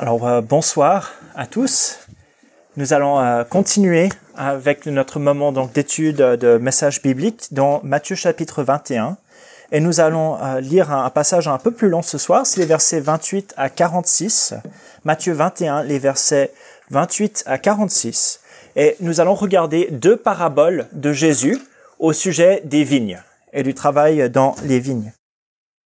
Alors euh, bonsoir à tous. Nous allons euh, continuer avec notre moment donc d'étude de messages bibliques dans Matthieu chapitre 21 et nous allons euh, lire un, passage un peu plus long ce soir, c'est les versets 28 à 46. Matthieu 21, les versets 28 à 46 et nous allons regarder deux paraboles de Jésus au sujet des vignes et du travail dans les vignes.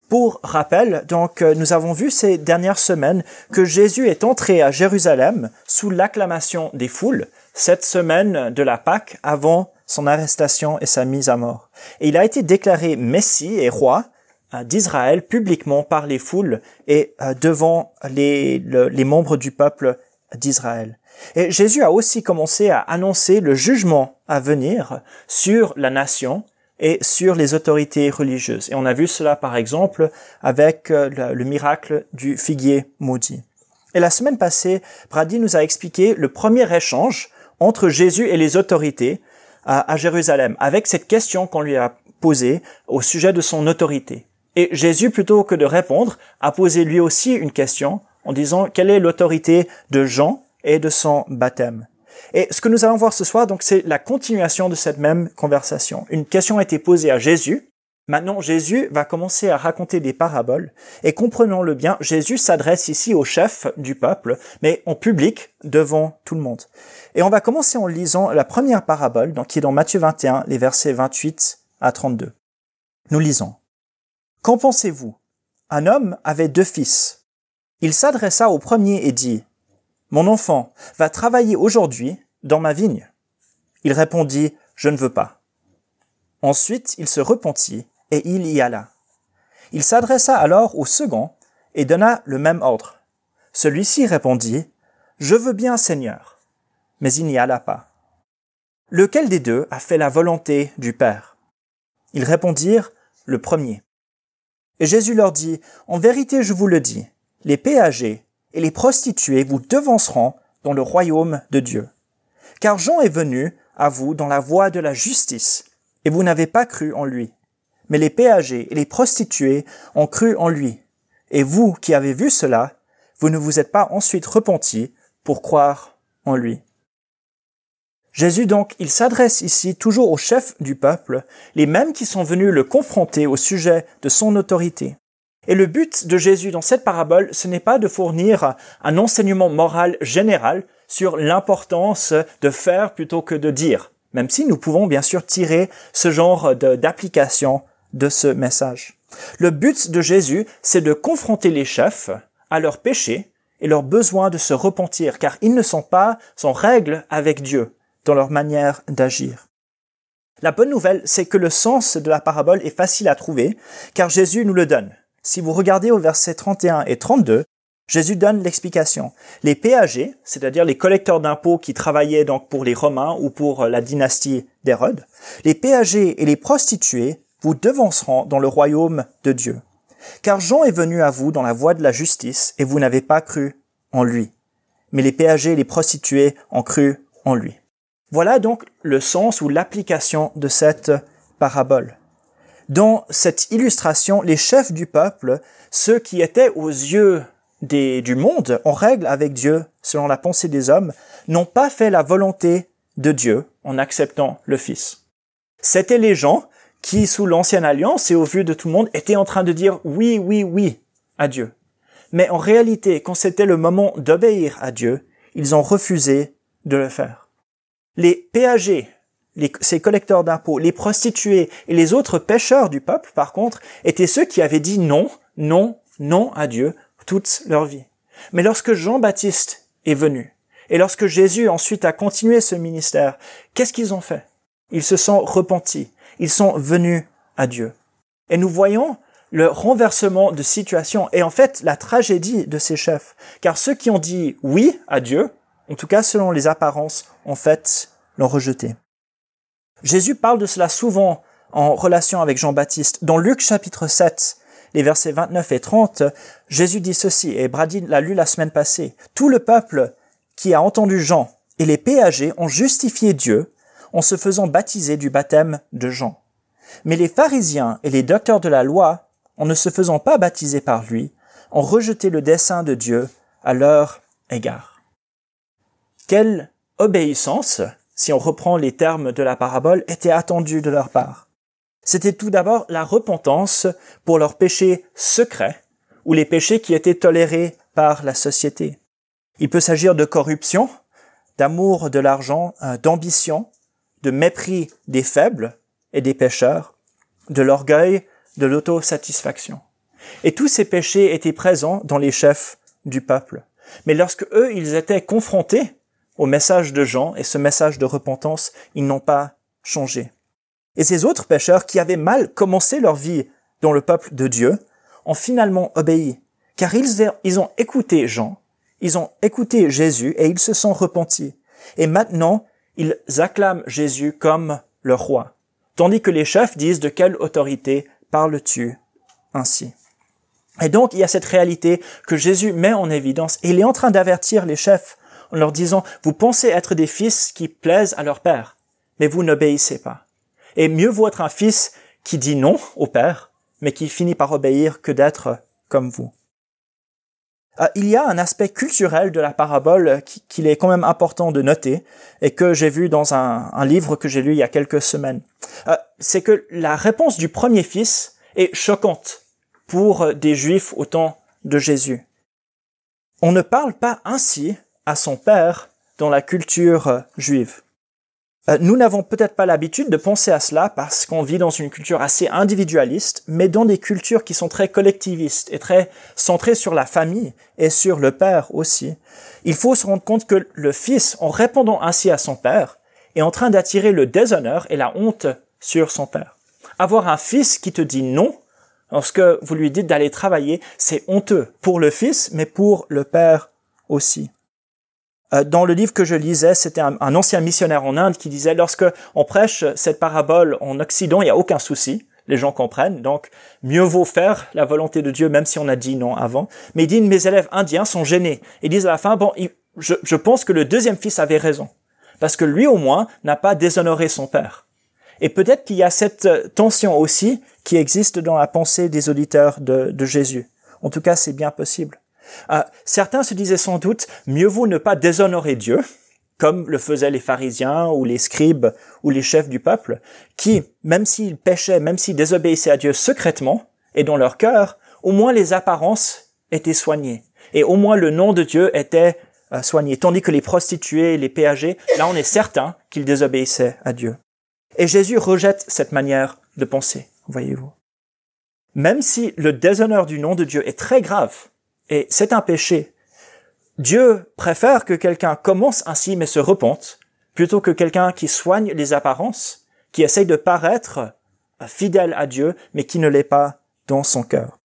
Pour rappel, donc, euh, nous avons vu ces dernières semaines que Jésus est entré à Jérusalem sous l'acclamation des foules, cette semaine de la Pâque avant son arrestation et sa mise à mort. Et il a été déclaré Messie et roi euh, d'Israël publiquement par les foules et euh, devant les, les membres du peuple d'Israël. Et Jésus a aussi commencé à annoncer le jugement à venir sur la nation et sur les autorités religieuses. Et on a vu cela par exemple avec euh, le, miracle du figuier maudit. Et la semaine passée, Brady nous a expliqué le premier échange entre Jésus et les autorités à, à Jérusalem, avec cette question qu'on lui a posée au sujet de son autorité. Et Jésus, plutôt que de répondre, a posé lui aussi une question en disant quelle est l'autorité de Jean et de son baptême? Et ce que nous allons voir ce soir, donc, c'est la continuation de cette même conversation. Une question a été posée à Jésus. Maintenant, Jésus va commencer à raconter des paraboles. Et comprenons-le bien, Jésus s'adresse ici au chef du peuple, mais en public, devant tout le monde. Et on va commencer en lisant la première parabole, donc, qui est dans Matthieu 21, les versets 28 à 32. Nous lisons. Qu'en pensez-vous? Un homme avait deux fils. Il s'adressa au premier et dit, mon enfant va travailler aujourd'hui dans ma vigne. Il répondit, Je ne veux pas. Ensuite il se repentit, et il y alla. Il s'adressa alors au second, et donna le même ordre. Celui-ci répondit, Je veux bien, Seigneur. Mais il n'y alla pas. Lequel des deux a fait la volonté du Père? Ils répondirent, Le premier. Et Jésus leur dit, En vérité je vous le dis, les péagers et les prostituées vous devanceront dans le royaume de Dieu. Car Jean est venu à vous dans la voie de la justice, et vous n'avez pas cru en lui. Mais les péagers et les prostituées ont cru en lui. Et vous qui avez vu cela, vous ne vous êtes pas ensuite repentis pour croire en lui. Jésus donc, il s'adresse ici toujours aux chefs du peuple, les mêmes qui sont venus le confronter au sujet de son autorité. Et le but de Jésus dans cette parabole, ce n'est pas de fournir un enseignement moral général sur l'importance de faire plutôt que de dire, même si nous pouvons bien sûr tirer ce genre d'application de ce message. Le but de Jésus, c'est de confronter les chefs à leurs péchés et leur besoin de se repentir, car ils ne sont pas en règle avec Dieu dans leur manière d'agir. La bonne nouvelle, c'est que le sens de la parabole est facile à trouver, car Jésus nous le donne. Si vous regardez au verset 31 et 32, Jésus donne l'explication. Les péagers, c'est-à-dire les collecteurs d'impôts qui travaillaient donc pour les Romains ou pour la dynastie d'Hérode, les péagers et les prostituées vous devanceront dans le royaume de Dieu. Car Jean est venu à vous dans la voie de la justice et vous n'avez pas cru en lui. Mais les péagers et les prostituées ont cru en lui. Voilà donc le sens ou l'application de cette parabole. Dans cette illustration, les chefs du peuple, ceux qui étaient aux yeux des, du monde en règle avec Dieu, selon la pensée des hommes, n'ont pas fait la volonté de Dieu en acceptant le Fils. C'étaient les gens qui, sous l'ancienne alliance et au vu de tout le monde, étaient en train de dire oui, oui, oui à Dieu. Mais en réalité, quand c'était le moment d'obéir à Dieu, ils ont refusé de le faire. Les péagers, les, ces collecteurs d'impôts, les prostituées et les autres pêcheurs du peuple, par contre, étaient ceux qui avaient dit non, non, non à Dieu toute leur vie. Mais lorsque Jean-Baptiste est venu, et lorsque Jésus ensuite a continué ce ministère, qu'est-ce qu'ils ont fait? Ils se sont repentis, ils sont venus à Dieu. Et nous voyons le renversement de situation et en fait la tragédie de ces chefs. Car ceux qui ont dit oui à Dieu, en tout cas selon les apparences, en fait l'ont rejeté. Jésus parle de cela souvent en relation avec Jean-Baptiste. Dans Luc chapitre 7, les versets 29 et 30, Jésus dit ceci, et Brady l'a lu la semaine passée. Tout le peuple qui a entendu Jean et les péagers ont justifié Dieu en se faisant baptiser du baptême de Jean. Mais les pharisiens et les docteurs de la loi, en ne se faisant pas baptiser par lui, ont rejeté le dessein de Dieu à leur égard. Quelle obéissance, si on reprend les termes de la parabole, était attendue de leur part. C'était tout d'abord la repentance pour leurs péchés secrets ou les péchés qui étaient tolérés par la société. Il peut s'agir de corruption, d'amour de l'argent, euh, d'ambition, de mépris des faibles et des pécheurs, de l'orgueil, de l'autosatisfaction. Et tous ces péchés étaient présents dans les chefs du peuple. Mais lorsque eux, ils étaient confrontés au message de Jean et ce message de repentance, ils n'ont pas changé. Et ces autres pécheurs qui avaient mal commencé leur vie dans le peuple de Dieu ont finalement obéi, car ils, ils ont écouté Jean, ils ont écouté Jésus et ils se sont repentis. Et maintenant, ils acclament Jésus comme le roi, tandis que les chefs disent de quelle autorité parles-tu ainsi. Et donc, il y a cette réalité que Jésus met en évidence et il est en train d'avertir les chefs en leur disant, vous pensez être des fils qui plaisent à leur père, mais vous n'obéissez pas. Et mieux vaut être un fils qui dit non au père, mais qui finit par obéir que d'être comme vous. Euh, il y a un aspect culturel de la parabole qu'il est quand même important de noter et que j'ai vu dans un, livre que j'ai lu il y a quelques semaines. Euh, c'est que la réponse du premier fils est choquante pour des juifs au temps de Jésus. On ne parle pas ainsi à son père dans la culture juive. Euh, nous n'avons peut-être pas l'habitude de penser à cela parce qu'on vit dans une culture assez individualiste, mais dans des cultures qui sont très collectivistes et très centrées sur la famille et sur le père aussi. Il faut se rendre compte que le fils, en répondant ainsi à son père, est en train d'attirer le déshonneur et la honte sur son père. Avoir un fils qui te dit non lorsque vous lui dites d'aller travailler, c'est honteux pour le fils, mais pour le père aussi. Euh, dans le livre que je lisais, c'était un, ancien missionnaire en Inde qui disait lorsque on prêche cette parabole en Occident, il n'y a aucun souci, les gens comprennent, donc mieux vaut faire la volonté de Dieu même si on a dit non avant. Mais il dit mes élèves indiens sont gênés. Ils disent à la fin bon, je, je pense que le deuxième fils avait raison parce que lui au moins n'a pas déshonoré son père. Et peut-être qu'il y a cette tension aussi qui existe dans la pensée des auditeurs de, de Jésus. En tout cas, c'est bien possible. Euh, certains se disaient sans doute, mieux vaut ne pas déshonorer Dieu, comme le faisaient les pharisiens ou les scribes ou les chefs du peuple, qui, même s'ils péchaient, même s'ils désobéissaient à Dieu secrètement et dans leur cœur, au moins les apparences étaient soignées. Et au moins le nom de Dieu était euh, soigné. Tandis que les prostituées, les péagers, là on est certain qu'ils désobéissaient à Dieu. Et Jésus rejette cette manière de penser, voyez-vous. Même si le déshonneur du nom de Dieu est très grave, et c'est un péché. Dieu préfère que quelqu'un commence ainsi mais se repente, plutôt que quelqu'un qui soigne les apparences, qui essaye de paraître fidèle à Dieu, mais qui ne l'est pas dans son cœur.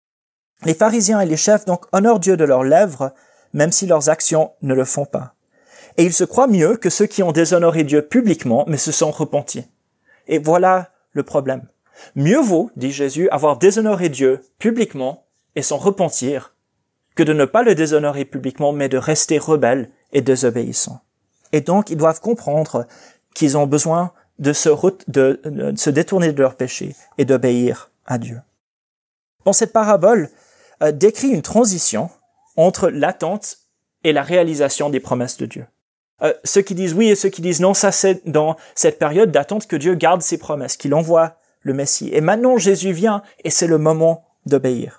Les pharisiens et les chefs donc honorent Dieu de leurs lèvres, même si leurs actions ne le font pas. Et ils se croient mieux que ceux qui ont déshonoré Dieu publiquement, mais se sont repentis. Et voilà le problème. Mieux vaut, dit Jésus, avoir déshonoré Dieu publiquement et s'en repentir, que de ne pas le déshonorer publiquement, mais de rester rebelles et désobéissants. Et donc, ils doivent comprendre qu'ils ont besoin de se, détourner de leurs péchés et d'obéir à Dieu. Bon, cette parabole euh, décrit une transition entre l'attente et la réalisation des promesses de Dieu. Euh, ceux qui disent oui et ceux qui disent non, ça c'est dans cette période d'attente que Dieu garde ses promesses, qu'il envoie le Messie. Et maintenant Jésus vient et c'est le moment d'obéir.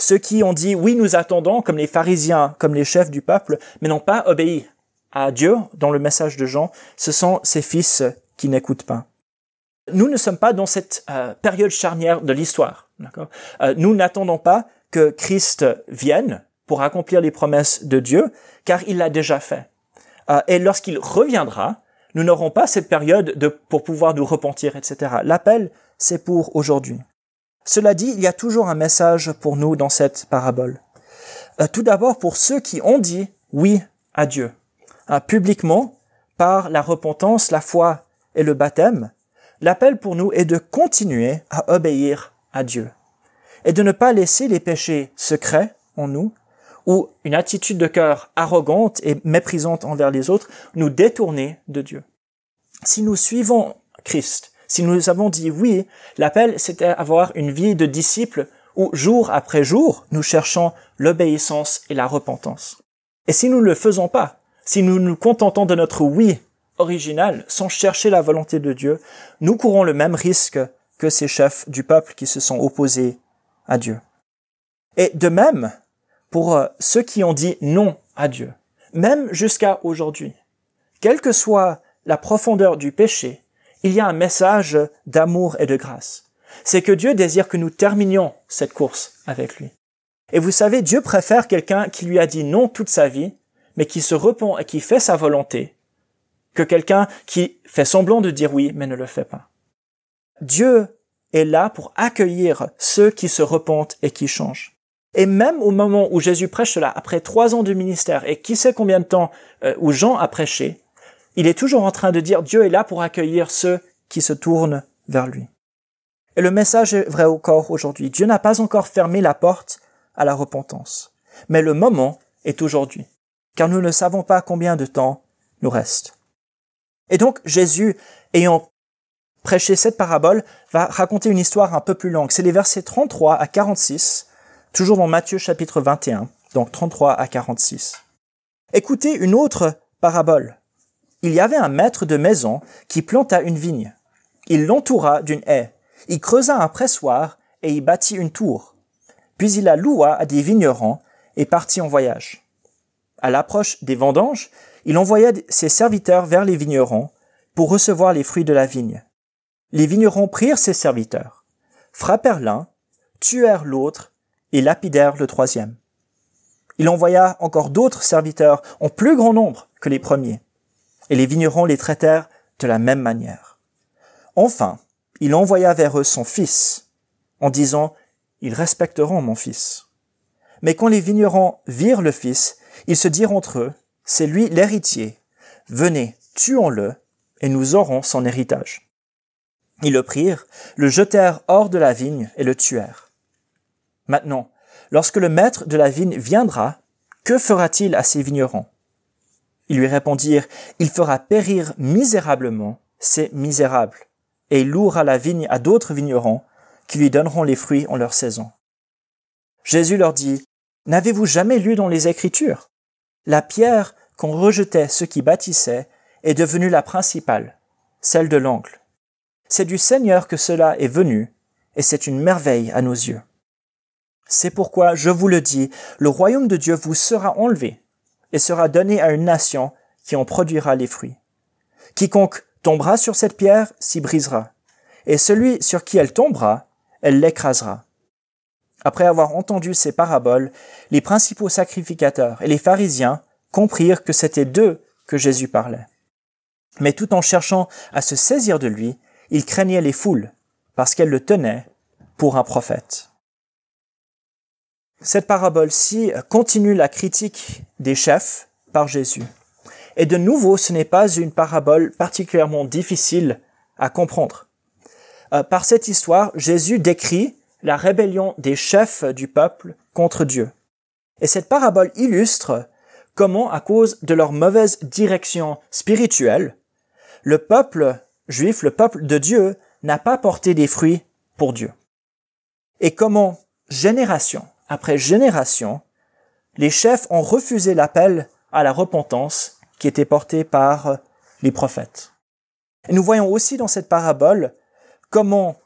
Ceux qui ont dit oui, nous attendons, comme les pharisiens, comme les chefs du peuple, mais n'ont pas obéi à Dieu dans le message de Jean, ce sont ces fils qui n'écoutent pas. Nous ne sommes pas dans cette euh, période charnière de l'histoire. Euh, nous n'attendons pas que Christ vienne pour accomplir les promesses de Dieu, car il l'a déjà fait. Euh, et lorsqu'il reviendra, nous n'aurons pas cette période de, pour pouvoir nous repentir, etc. L'appel, c'est pour aujourd'hui. Cela dit, il y a toujours un message pour nous dans cette parabole. Euh, tout d'abord pour ceux qui ont dit oui à Dieu, euh, publiquement, par la repentance, la foi et le baptême, l'appel pour nous est de continuer à obéir à Dieu et de ne pas laisser les péchés secrets en nous ou une attitude de cœur arrogante et méprisante envers les autres nous détourner de Dieu. Si nous suivons Christ, si nous avons dit oui, l'appel c'était avoir une vie de disciple où jour après jour nous cherchons l'obéissance et la repentance. Et si nous ne le faisons pas, si nous nous contentons de notre oui original sans chercher la volonté de Dieu, nous courons le même risque que ces chefs du peuple qui se sont opposés à Dieu. Et de même, pour euh, ceux qui ont dit non à Dieu, même jusqu'à aujourd'hui, quelle que soit la profondeur du péché, il y a un message d'amour et de grâce. C'est que Dieu désire que nous terminions cette course avec lui. Et vous savez, Dieu préfère quelqu'un qui lui a dit non toute sa vie, mais qui se repent et qui fait sa volonté, que quelqu'un qui fait semblant de dire oui, mais ne le fait pas. Dieu est là pour accueillir ceux qui se repentent et qui changent. Et même au moment où Jésus prêche cela, après trois ans de ministère et qui sait combien de temps euh, où Jean a prêché, il est toujours en train de dire Dieu est là pour accueillir ceux qui se tournent vers lui. Et le message est vrai encore aujourd'hui. Dieu n'a pas encore fermé la porte à la repentance. Mais le moment est aujourd'hui, car nous ne savons pas combien de temps nous reste. Et donc Jésus, ayant prêché cette parabole, va raconter une histoire un peu plus longue. C'est les versets 33 à 46, toujours dans Matthieu chapitre 21, donc 33 à 46. Écoutez une autre parabole. Il y avait un maître de maison qui planta une vigne. Il l'entoura d'une haie. Il creusa un pressoir et y bâtit une tour. Puis il la loua à des vignerons et partit en voyage. À l'approche des vendanges, il envoya ses serviteurs vers les vignerons pour recevoir les fruits de la vigne. Les vignerons prirent ses serviteurs, frappèrent l'un, tuèrent l'autre et lapidèrent le troisième. Il envoya encore d'autres serviteurs en plus grand nombre que les premiers et les vignerons les traitèrent de la même manière. Enfin, il envoya vers eux son fils, en disant, Ils respecteront mon fils. Mais quand les vignerons virent le fils, ils se dirent entre eux, C'est lui l'héritier. Venez, tuons-le, et nous aurons son héritage. Ils le prirent, le jetèrent hors de la vigne et le tuèrent. Maintenant, lorsque le maître de la vigne viendra, que fera-t-il à ces vignerons? Ils lui répondirent, Il fera périr misérablement ces misérables, et il louera la vigne à d'autres vignerons, qui lui donneront les fruits en leur saison. Jésus leur dit, N'avez-vous jamais lu dans les Écritures? La pierre qu'on rejetait ceux qui bâtissaient est devenue la principale, celle de l'angle. C'est du Seigneur que cela est venu, et c'est une merveille à nos yeux. C'est pourquoi, je vous le dis, le royaume de Dieu vous sera enlevé et sera donné à une nation qui en produira les fruits. Quiconque tombera sur cette pierre s'y brisera, et celui sur qui elle tombera, elle l'écrasera. Après avoir entendu ces paraboles, les principaux sacrificateurs et les pharisiens comprirent que c'était d'eux que Jésus parlait. Mais tout en cherchant à se saisir de lui, ils craignaient les foules, parce qu'elles le tenaient pour un prophète. Cette parabole-ci continue la critique des chefs par Jésus. Et de nouveau, ce n'est pas une parabole particulièrement difficile à comprendre. Euh, par cette histoire, Jésus décrit la rébellion des chefs du peuple contre Dieu. Et cette parabole illustre comment, à cause de leur mauvaise direction spirituelle, le peuple juif, le peuple de Dieu, n'a pas porté des fruits pour Dieu. Et comment, génération après génération, les chefs ont refusé l'appel à la repentance qui était porté par les prophètes. Et nous voyons aussi dans cette parabole comment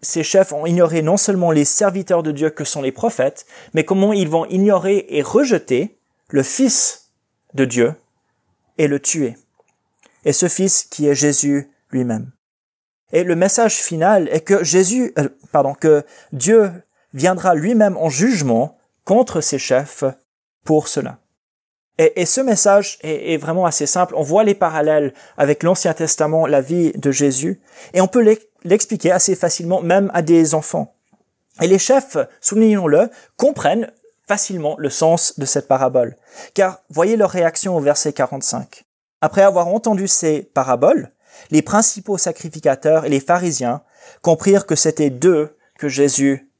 ces chefs ont ignoré non seulement les serviteurs de Dieu que sont les prophètes, mais comment ils vont ignorer et rejeter le Fils de Dieu et le tuer. Et ce Fils qui est Jésus lui-même. Et le message final est que Jésus, euh, pardon, que Dieu viendra lui-même en jugement contre ses chefs pour cela. Et, ce message est, est, vraiment assez simple. On voit les parallèles avec l'Ancien Testament, la vie de Jésus, et on peut l'expliquer assez facilement même à des enfants. Et les chefs, soulignons-le, comprennent facilement le sens de cette parabole. Car voyez leur réaction au verset 45. Après avoir entendu ces paraboles, les principaux sacrificateurs et les pharisiens comprirent que c'était d'eux que Jésus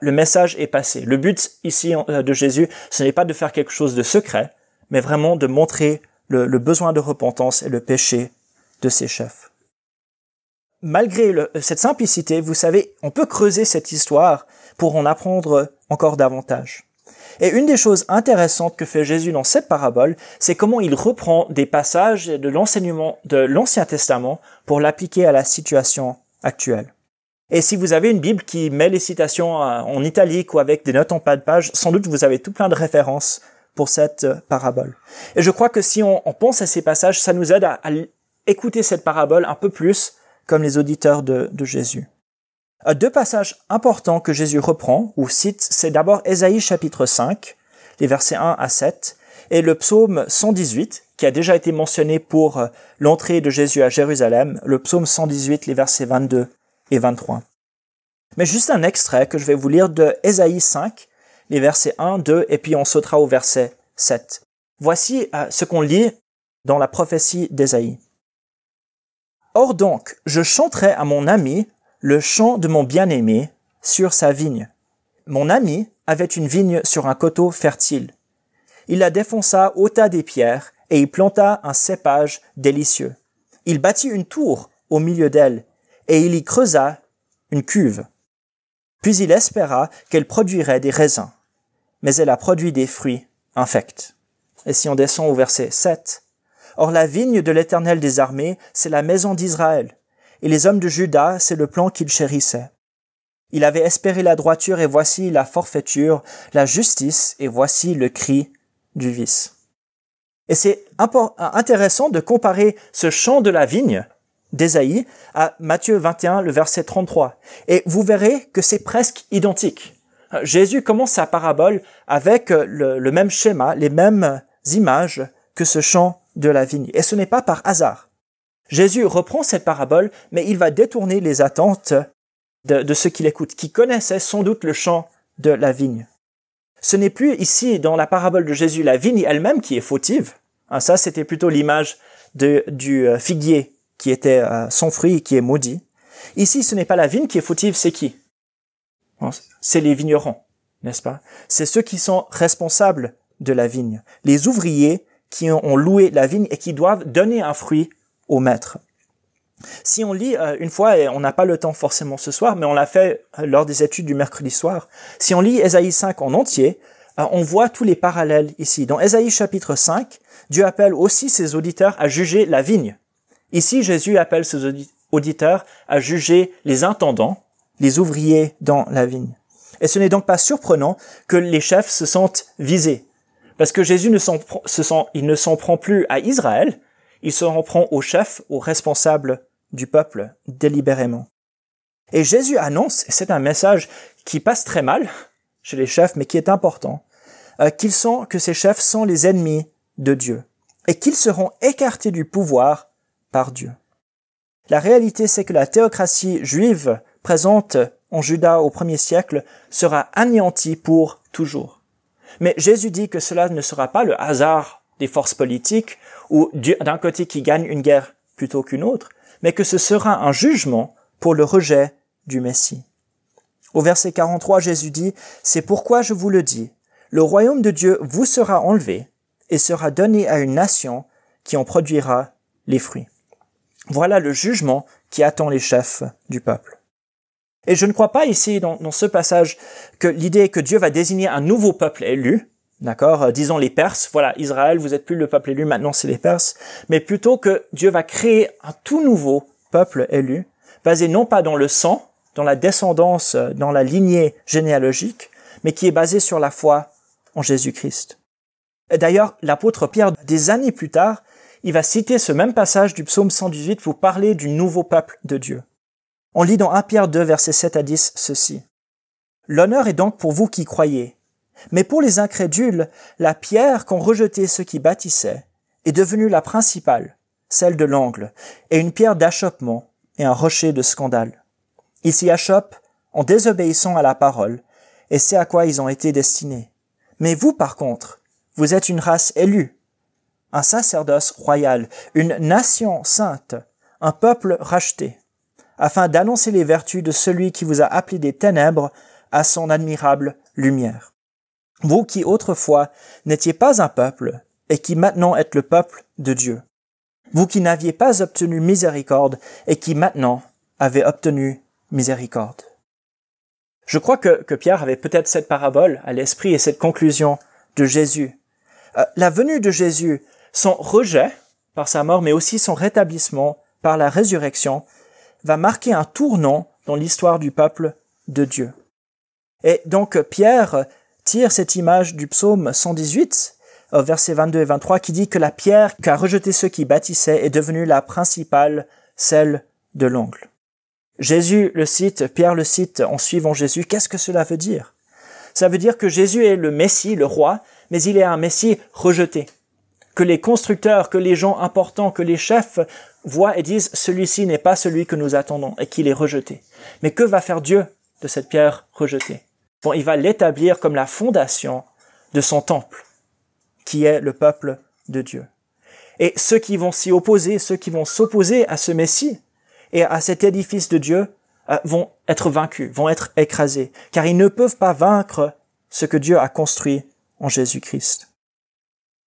Le message est passé. Le but ici euh, de Jésus, ce n'est pas de faire quelque chose de secret, mais vraiment de montrer le, besoin de repentance et le péché de ses chefs. Malgré cette simplicité, vous savez, on peut creuser cette histoire pour en apprendre encore davantage. Et une des choses intéressantes que fait Jésus dans cette parabole, c'est comment il reprend des passages de l'enseignement de l'Ancien Testament pour l'appliquer à la situation actuelle. Et si vous avez une Bible qui met les citations euh, en italique ou avec des notes en pas de page, sans doute vous avez tout plein de références pour cette euh, parabole. Et je crois que si on, pense à ces passages, ça nous aide à, écouter cette parabole un peu plus comme les auditeurs de, de Jésus. Euh, deux passages importants que Jésus reprend ou cite, c'est d'abord Ésaïe chapitre 5, les versets 1 à 7, et le psaume 118, qui a déjà été mentionné pour l'entrée de Jésus à Jérusalem, le psaume 118, les versets 22 et 23. Mais juste un extrait que je vais vous lire de Ésaïe 5, les versets 1, 2, et puis on sautera au verset 7. Voici euh, ce qu'on lit dans la prophétie d'Ésaïe. Or donc, je chanterai à mon ami le chant de mon bien-aimé sur sa vigne. Mon ami avait une vigne sur un coteau fertile. Il la défonça, ôta des pierres, et y planta un cépage délicieux. Il bâtit une tour au milieu d'elle, et il y creusa une cuve. Puis il espéra qu'elle produirait des raisins, mais elle a produit des fruits infects. Et si on descend au verset 7, Or la vigne de l'Éternel des armées, c'est la maison d'Israël, et les hommes de Juda, c'est le plan qu'il chérissait. Il avait espéré la droiture, et voici la forfaiture, la justice, et voici le cri du vice. Et c'est intéressant de comparer ce champ de la vigne d'Ésaïe à Matthieu 21, le verset 33. Et vous verrez que c'est presque identique. Jésus commence sa parabole avec le, même schéma, les mêmes images que ce champ de la vigne. Et ce n'est pas par hasard. Jésus reprend cette parabole, mais il va détourner les attentes de, de ceux qui l'écoutent, qui connaissaient sans doute le champ de la vigne. Ce n'est plus ici, dans la parabole de Jésus, la vigne elle-même qui est fautive. Ah, ça, c'était plutôt l'image du euh, figuier qui était euh, sans fruit et qui est maudit. Ici, ce n'est pas la vigne qui est fautive, c'est qui? C'est les vignerons, n'est-ce pas? C'est ceux qui sont responsables de la vigne, les ouvriers qui ont loué la vigne et qui doivent donner un fruit au maître. Si on lit euh, une fois, et on n'a pas le temps forcément ce soir, mais on l'a fait euh, lors des études du mercredi soir, si on lit Ésaïe 5 en entier, on voit tous les parallèles ici. Dans Ésaïe chapitre 5, Dieu appelle aussi ses auditeurs à juger la vigne. Ici, Jésus appelle ses auditeurs à juger les intendants, les ouvriers dans la vigne. Et ce n'est donc pas surprenant que les chefs se sentent visés. Parce que Jésus ne s'en, il ne s'en prend plus à Israël, il s'en prend aux chefs, aux responsables du peuple, délibérément. Et Jésus annonce, c'est un message qui passe très mal chez les chefs, mais qui est important, euh, qu'ils sont, que ces chefs sont les ennemis de Dieu, et qu'ils seront écartés du pouvoir Dieu. La réalité, c'est que la théocratie juive présente en Juda au premier siècle sera anéantie pour toujours. Mais Jésus dit que cela ne sera pas le hasard des forces politiques ou d'un côté qui gagne une guerre plutôt qu'une autre, mais que ce sera un jugement pour le rejet du Messie. Au verset 43, Jésus dit, C'est pourquoi je vous le dis, le royaume de Dieu vous sera enlevé et sera donné à une nation qui en produira les fruits. Voilà le jugement qui attend les chefs du peuple. Et je ne crois pas ici, dans, ce passage, que l'idée que Dieu va désigner un nouveau peuple élu, d'accord, euh, disons les Perses, voilà, Israël, vous êtes plus le peuple élu, maintenant c'est les Perses, mais plutôt que Dieu va créer un tout nouveau peuple élu, basé non pas dans le sang, dans la descendance, euh, dans la lignée généalogique, mais qui est basé sur la foi en Jésus-Christ. D'ailleurs, l'apôtre Pierre, des années plus tard, il va citer ce même passage du psaume 118 pour parler du nouveau peuple de Dieu. On lit dans 1 Pierre 2, versets 7 à 10 ceci. L'honneur est donc pour vous qui croyez. Mais pour les incrédules, la pierre qu'ont rejeté ceux qui bâtissaient est devenue la principale, celle de l'angle, et une pierre d'achoppement et un rocher de scandale. Ils s'y achoppent en désobéissant à la parole, et c'est à quoi ils ont été destinés. Mais vous, par contre, vous êtes une race élue, un sacerdoce royal, une nation sainte, un peuple racheté, afin d'annoncer les vertus de celui qui vous a appelé des ténèbres à son admirable lumière. Vous qui autrefois n'étiez pas un peuple, et qui maintenant êtes le peuple de Dieu. Vous qui n'aviez pas obtenu miséricorde, et qui maintenant avez obtenu miséricorde. Je crois que, Pierre avait peut-être cette parabole à l'esprit et cette conclusion de Jésus. Euh, la venue de Jésus, son rejet par sa mort, mais aussi son rétablissement par la résurrection, va marquer un tournant dans l'histoire du peuple de Dieu. Et donc Pierre tire cette image du psaume 118, versets 22 et 23, qui dit que la pierre qu'a rejeté ceux qui bâtissaient est devenue la principale, celle de l'ongle. Jésus le cite, Pierre le cite en suivant Jésus. Qu'est-ce que cela veut dire? Ça veut dire que Jésus est le Messie, le roi, mais il est un Messie rejeté. Que les constructeurs, que les gens importants, que les chefs voient et disent celui-ci n'est pas celui que nous attendons et qu'il est rejeté. Mais que va faire Dieu de cette pierre rejetée? Bon, il va l'établir comme la fondation de son temple, qui est le peuple de Dieu. Et ceux qui vont s'y opposer, ceux qui vont s'opposer à ce Messie et à cet édifice de Dieu, euh, vont être vaincus, vont être écrasés, car ils ne peuvent pas vaincre ce que Dieu a construit en Jésus-Christ.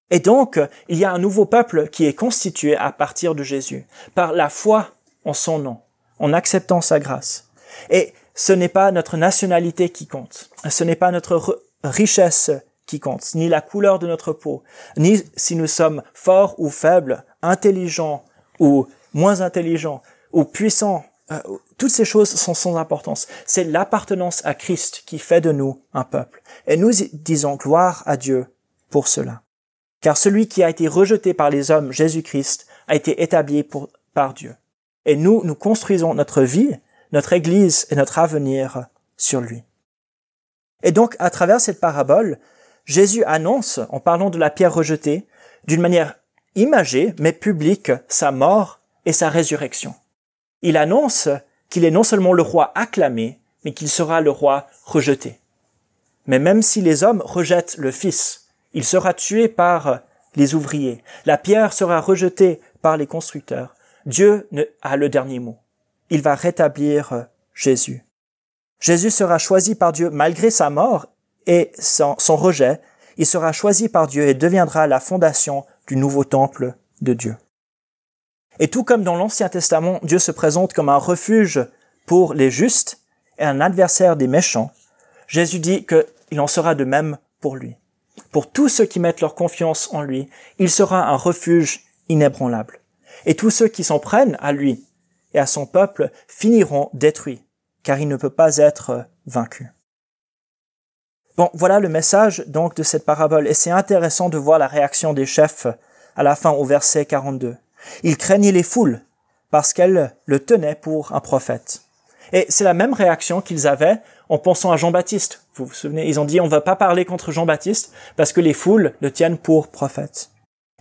Et donc, il y a un nouveau peuple qui est constitué à partir de Jésus, par la foi en son nom, en acceptant sa grâce. Et ce n'est pas notre nationalité qui compte, ce n'est pas notre richesse qui compte, ni la couleur de notre peau, ni si nous sommes forts ou faibles, intelligents ou moins intelligents, ou puissants. Euh, toutes ces choses sont sans importance. C'est l'appartenance à Christ qui fait de nous un peuple. Et nous disons gloire à Dieu pour cela. Car celui qui a été rejeté par les hommes, Jésus-Christ, a été établi par Dieu. Et nous, nous construisons notre vie notre Église et notre avenir sur lui. Et donc, à travers cette parabole, Jésus annonce, en parlant de la pierre rejetée, d'une manière imagée mais publique, sa mort et sa résurrection. Il annonce qu'il est non seulement le roi acclamé, mais qu'il sera le roi rejeté. Mais même si les hommes rejettent le Fils, il sera tué par les ouvriers, la pierre sera rejetée par les constructeurs, Dieu a le dernier mot il va rétablir Jésus. Jésus sera choisi par Dieu malgré sa mort et son, rejet. Il sera choisi par Dieu et deviendra la fondation du nouveau temple de Dieu. Et tout comme dans l'Ancien Testament, Dieu se présente comme un refuge pour les justes et un adversaire des méchants, Jésus dit qu'il en sera de même pour lui. Pour tous ceux qui mettent leur confiance en lui, il sera un refuge inébranlable. Et tous ceux qui s'en prennent à lui et à son peuple finiront détruits, car il ne peut pas être vaincu. Bon, voilà le message donc de cette parabole, et c'est intéressant de voir la réaction des chefs à la fin au verset 42. Ils craignaient les foules parce qu'elles le tenaient pour un prophète. Et c'est la même réaction qu'ils avaient en pensant à Jean-Baptiste. Vous vous souvenez, ils ont dit on va pas parler contre Jean-Baptiste parce que les foules le tiennent pour prophète.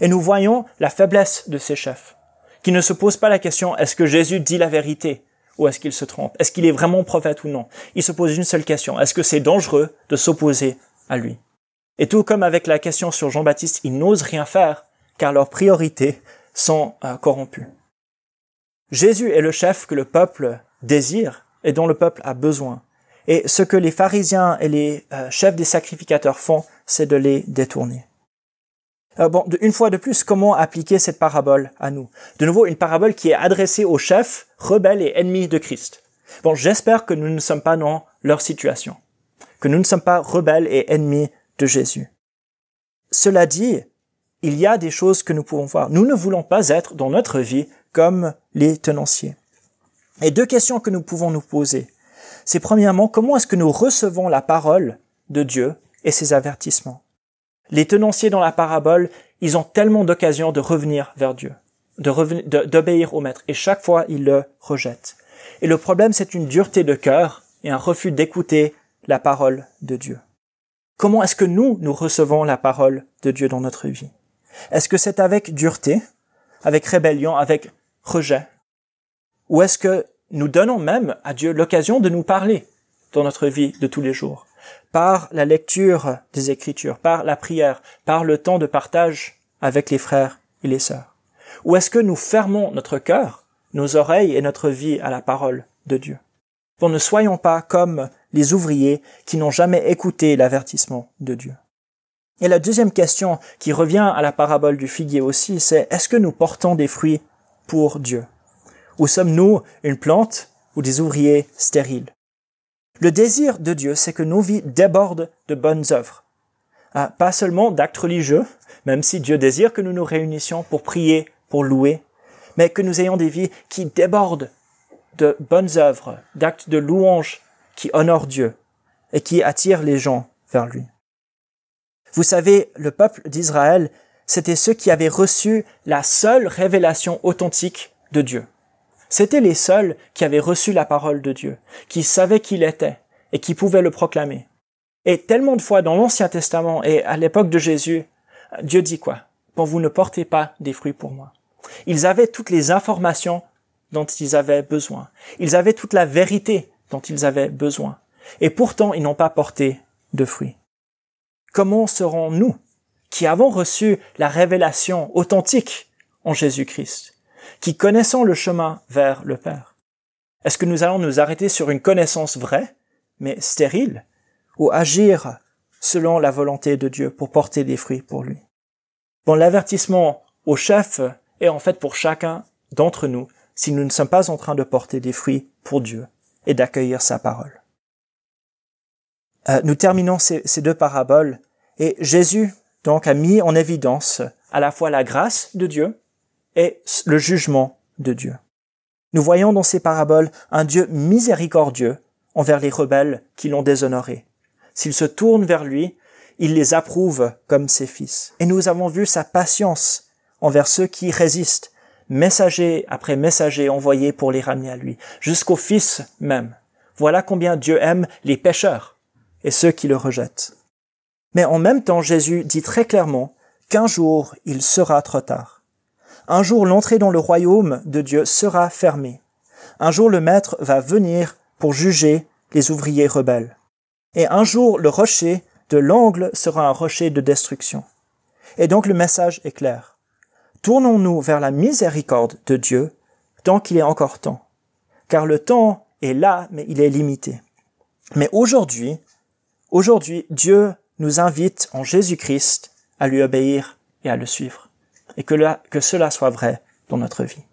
Et nous voyons la faiblesse de ces chefs qui ne se pose pas la question est-ce que Jésus dit la vérité ou est-ce qu'il se trompe? Est-ce qu'il est vraiment prophète ou non? Il se pose une seule question est-ce que c'est dangereux de s'opposer à lui? Et tout comme avec la question sur Jean-Baptiste, ils n'osent rien faire car leurs priorités sont euh, corrompues. Jésus est le chef que le peuple désire et dont le peuple a besoin. Et ce que les pharisiens et les euh, chefs des sacrificateurs font, c'est de les détourner. Euh, bon, une fois de plus, comment appliquer cette parabole à nous? De nouveau, une parabole qui est adressée aux chefs rebelles et ennemis de Christ. Bon, j'espère que nous ne sommes pas dans leur situation, que nous ne sommes pas rebelles et ennemis de Jésus. Cela dit, il y a des choses que nous pouvons voir. Nous ne voulons pas être dans notre vie comme les tenanciers. Et deux questions que nous pouvons nous poser. C'est premièrement, comment est-ce que nous recevons la parole de Dieu et ses avertissements? Les tenanciers dans la parabole, ils ont tellement d'occasions de revenir vers Dieu, d'obéir au Maître, et chaque fois ils le rejettent. Et le problème, c'est une dureté de cœur et un refus d'écouter la parole de Dieu. Comment est-ce que nous, nous recevons la parole de Dieu dans notre vie? Est-ce que c'est avec dureté, avec rébellion, avec rejet? Ou est-ce que nous donnons même à Dieu l'occasion de nous parler dans notre vie de tous les jours par la lecture des Écritures, par la prière, par le temps de partage avec les frères et les sœurs? Ou est-ce que nous fermons notre cœur, nos oreilles et notre vie à la parole de Dieu? Pour ne soyons pas comme les ouvriers qui n'ont jamais écouté l'avertissement de Dieu. Et la deuxième question qui revient à la parabole du figuier aussi, c'est est-ce que nous portons des fruits pour Dieu? Ou sommes-nous une plante ou des ouvriers stériles? Le désir de Dieu, c'est que nos vies débordent de bonnes œuvres. Ah, pas seulement d'actes religieux, même si Dieu désire que nous nous réunissions pour prier, pour louer, mais que nous ayons des vies qui débordent de bonnes œuvres, d'actes de louange qui honorent Dieu et qui attirent les gens vers lui. Vous savez, le peuple d'Israël, c'était ceux qui avaient reçu la seule révélation authentique de Dieu. C'étaient les seuls qui avaient reçu la parole de Dieu, qui savaient qui il était et qui pouvaient le proclamer. Et tellement de fois dans l'Ancien Testament et à l'époque de Jésus, Dieu dit quoi? Quand vous ne portez pas des fruits pour moi. Ils avaient toutes les informations dont ils avaient besoin. Ils avaient toute la vérité dont ils avaient besoin. Et pourtant, ils n'ont pas porté de fruits. Comment serons-nous, qui avons reçu la révélation authentique en Jésus-Christ, qui connaissons le chemin vers le Père Est-ce que nous allons nous arrêter sur une connaissance vraie, mais stérile, ou agir selon la volonté de Dieu pour porter des fruits pour lui? Bon, l'avertissement au chef est en fait pour chacun d'entre nous si nous ne sommes pas en train de porter des fruits pour Dieu et d'accueillir sa parole. Euh, nous terminons ces, ces, deux paraboles et Jésus donc a mis en évidence à la fois la grâce de Dieu et le jugement de Dieu. Nous voyons dans ces paraboles un Dieu miséricordieux envers les rebelles qui l'ont déshonoré. S'ils se tournent vers lui, il les approuve comme ses fils. Et nous avons vu sa patience envers ceux qui résistent, messager après messager envoyés pour les ramener à lui, jusqu'au Fils même. Voilà combien Dieu aime les pécheurs et ceux qui le rejettent. Mais en même temps, Jésus dit très clairement qu'un jour il sera trop tard. Un jour l'entrée dans le royaume de Dieu sera fermée. Un jour le Maître va venir pour juger les ouvriers rebelles. Et un jour le rocher de l'angle sera un rocher de destruction. Et donc le message est clair. Tournons-nous vers la miséricorde de Dieu tant qu'il est encore temps. Car le temps est là, mais il est limité. Mais aujourd'hui, aujourd'hui, Dieu nous invite en Jésus-Christ à lui obéir et à le suivre. Et que, cela soit vrai dans notre vie.